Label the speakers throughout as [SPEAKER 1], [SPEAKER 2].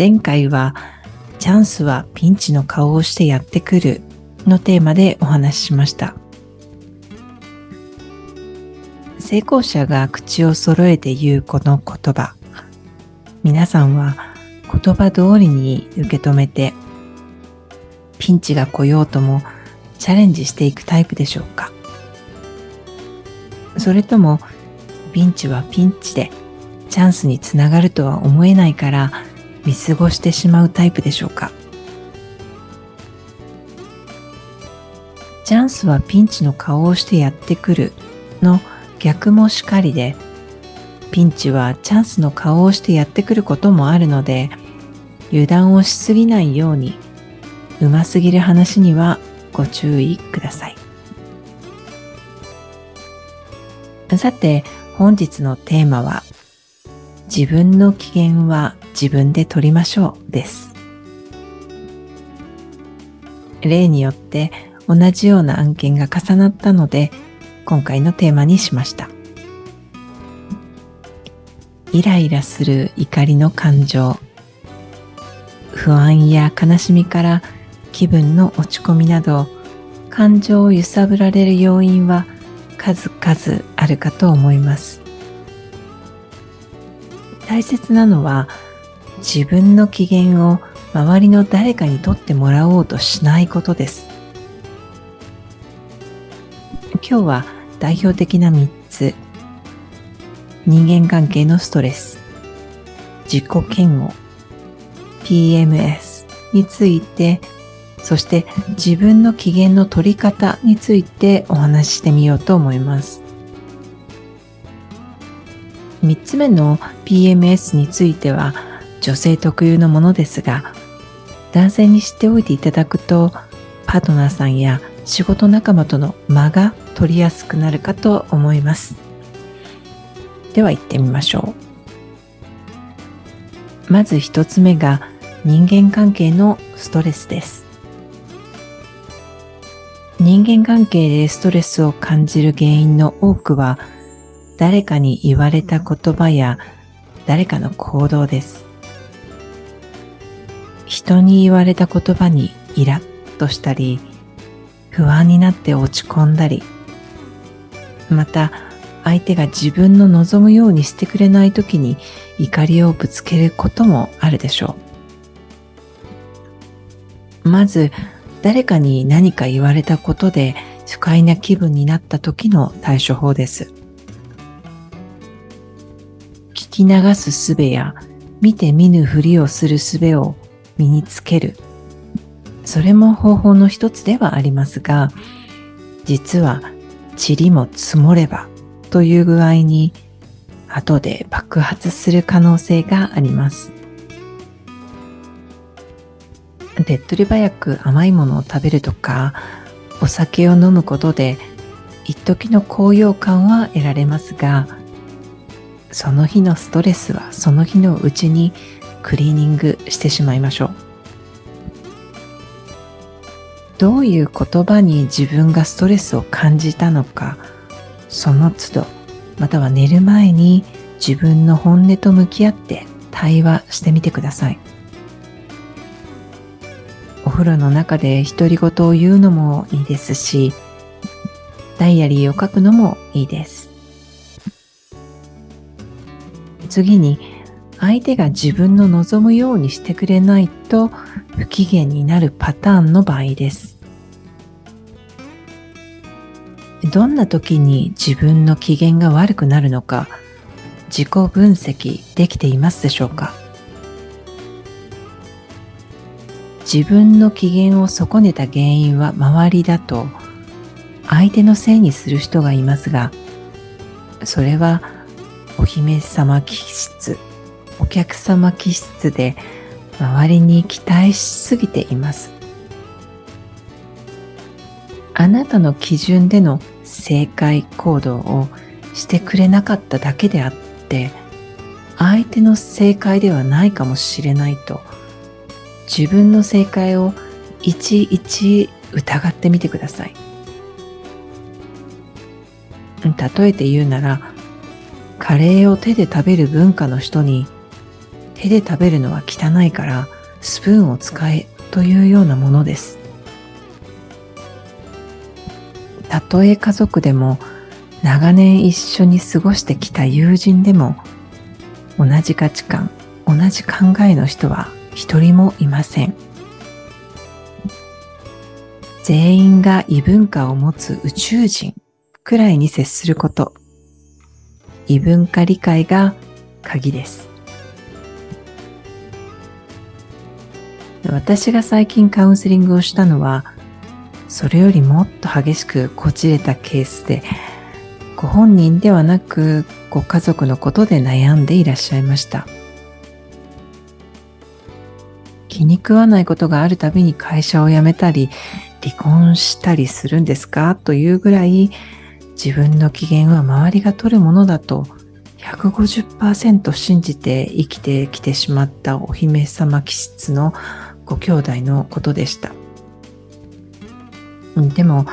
[SPEAKER 1] 前回はチャンスはピンチの顔をしてやってくるのテーマでお話ししました。成功者が口を揃えて言うこの言葉。皆さんは言葉通りに受け止めてピンチが来ようともチャレンジしていくタイプでしょうか？それともピンチはピンチでチャンスにつながるとは思えないから見過ごしてしまうタイプでしょうか？チャンスはピンチの顔をしてやってくるの逆もしかりでピンチはチャンスの顔をしてやってくることもあるので油断をしすぎないようにうますぎる話にはご注意ください。さて本日のテーマは自分の機嫌は自分で取りましょうです。例によって同じような案件が重なったので今回のテーマにしました。イライラする怒りの感情不安や悲しみから気分の落ち込みなど感情を揺さぶられる要因は数々あるかと思います大切なのは自分の機嫌を周りの誰かにとってもらおうとしないことです。今日は代表的な3つ。人間関係のストレス、自己嫌悪、PMS について、そして自分の機嫌の取り方についてお話ししてみようと思います。3つ目の PMS については女性特有のものですが男性に知っておいていただくとパートナーさんや仕事仲間との間が取りやすくなるかと思います。では行ってみましょう。まず一つ目が人間関係のストレスです。人間関係でストレスを感じる原因の多くは誰かに言われた言葉や誰かの行動です。人に言われた言葉にイラッとしたり不安になって落ち込んだりまた相手が自分の望むようにしてくれない時に怒りをぶつけることもあるでしょう。まず誰かに何か言われたことで不快な気分になった時の対処法です。聞き流す術や見て見ぬふりをする術を身につける。それも方法の一つではありますが実は塵も積もればという具合に後で爆発する可能性があります。手っ取り早く甘いものを食べるとかお酒を飲むことで一時の高揚感は得られますがその日のストレスはその日のうちにクリーニングしてしまいましょう。どういう言葉に自分がストレスを感じたのかその都度または寝る前に自分の本音と向き合って対話してみてください。お風呂の中で独り言を言うのもいいですしダイアリーを書くのもいいです。次に相手が自分の望むようにしてくれないと不機嫌になるパターンの場合です。どんな時に自分の機嫌が悪くなるのか自己分析できていますでしょうか？自分の機嫌を損ねた原因は周りだと相手のせいにする人がいますがそれはお姫様気質お客様気質で周りに期待しすぎています。あなたの基準での正解行動をしてくれなかっただけであって相手の正解ではないかもしれないと自分の正解をいちいち疑ってみてください。例えて言うならカレーを手で食べる文化の人に手で食べるのは汚いからスプーンを使えというようなものです。たとえ家族でも長年一緒に過ごしてきた友人でも同じ価値観同じ考えの人は一人もいません。全員が異文化を持つ宇宙人くらいに接すること。異文化理解が鍵です。私が最近カウンセリングをしたのはそれよりもっと激しくこじれたケースでご本人ではなくご家族のことで悩んでいらっしゃいました。気に食わないことがあるたびに会社を辞めたり離婚したりするんですか？というぐらい自分の機嫌は周りが取るものだと150%信じて生きてきてしまったお姫様気質のご兄弟のことでした。でも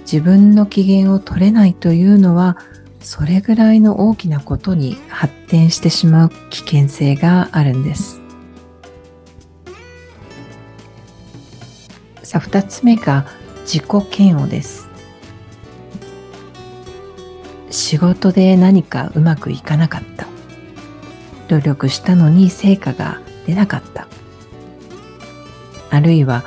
[SPEAKER 1] 自分の機嫌を取れないというのはそれぐらいの大きなことに発展してしまう危険性があるんです。さあ2つ目が自己嫌悪です。仕事で何かうまくいかなかった。努力したのに成果が出なかった。あるいは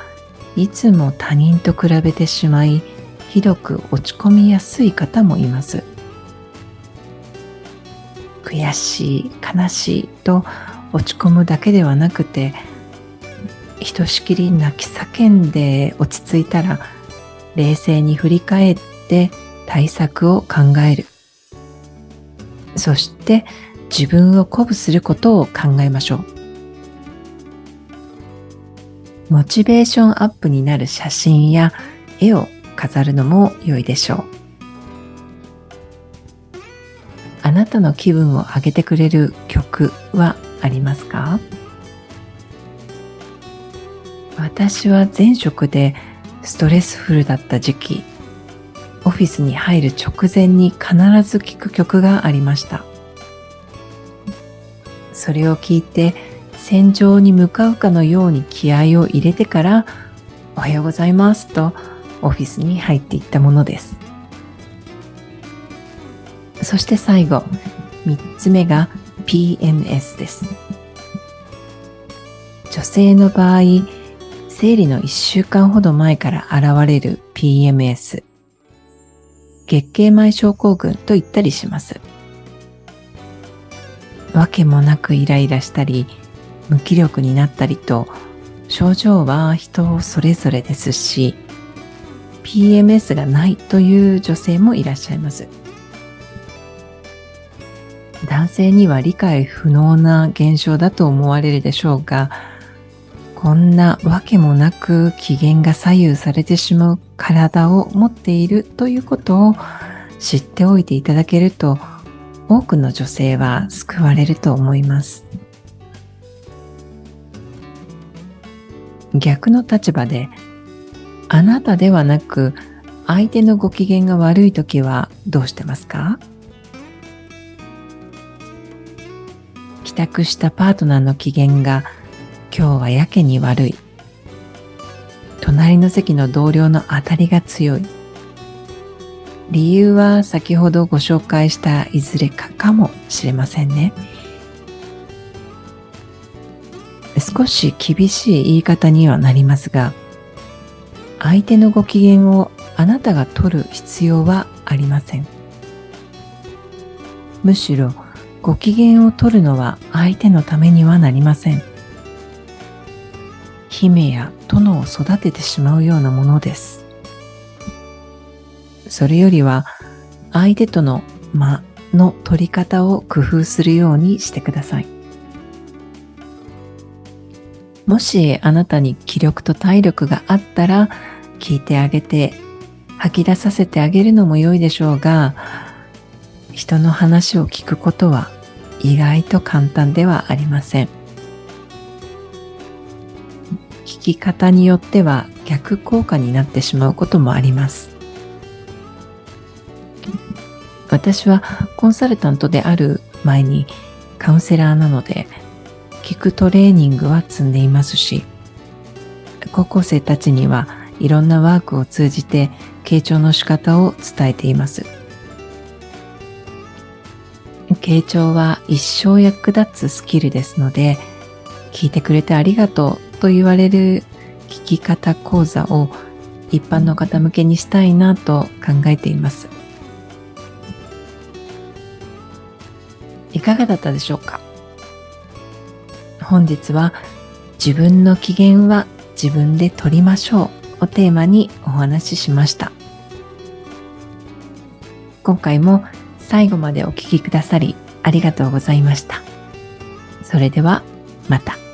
[SPEAKER 1] いつも他人と比べてしまいひどく落ち込みやすい方もいます。悔しい悲しいと落ち込むだけではなくてひとしきり泣き叫んで落ち着いたら冷静に振り返って対策を考える。そして自分を鼓舞することを考えましょう。モチベーションアップになる写真や絵を飾るのも良いでしょう。あなたの気分を上げてくれる曲はありますか？私は前職でストレスフルだった時期、オフィスに入る直前に必ず聴く曲がありました。それを聞いて戦場に向かうかのように気合を入れてからおはようございますとオフィスに入っていったものです。そして最後、3つ目が PMS です。女性の場合、生理の1週間ほど前から現れる PMS、月経前症候群と言ったりします。わけもなくイライラしたり、無気力になったりと症状は人それぞれですし PMS がないという女性もいらっしゃいます男性には理解不能な現象だと思われるでしょうがこんなわけもなく機嫌が左右されてしまう体を持っているということを知っておいていただけると多くの女性は救われると思います。逆の立場であなたではなく相手のご機嫌が悪い時はどうしてますか？帰宅したパートナーの機嫌が今日はやけに悪い。隣の席の同僚の当たりが強い。理由は先ほどご紹介したいずれかかもしれませんね。少し厳しい言い方にはなりますが相手のご機嫌をあなたが取る必要はありません。むしろご機嫌を取るのは相手のためにはなりません。姫や殿を育ててしまうようなものです。それよりは相手との間の取り方を工夫するようにしてください。もしあなたに気力と体力があったら聞いてあげて吐き出させてあげるのも良いでしょうが人の話を聞くことは意外と簡単ではありません。聞き方によっては逆効果になってしまうこともあります。私はコンサルタントである前にカウンセラーなので聞くトレーニングは積んでいますし高校生たちにはいろんなワークを通じて傾聴の仕方を伝えています。傾聴は一生役立つスキルですので聞いてくれてありがとうと言われる聞き方講座を一般の方向けにしたいなと考えています。いかがだったでしょうか？本日は自分の機嫌は自分で取りましょうをテーマにお話ししました。今回も最後までお聴きくださりありがとうございました。それではまた。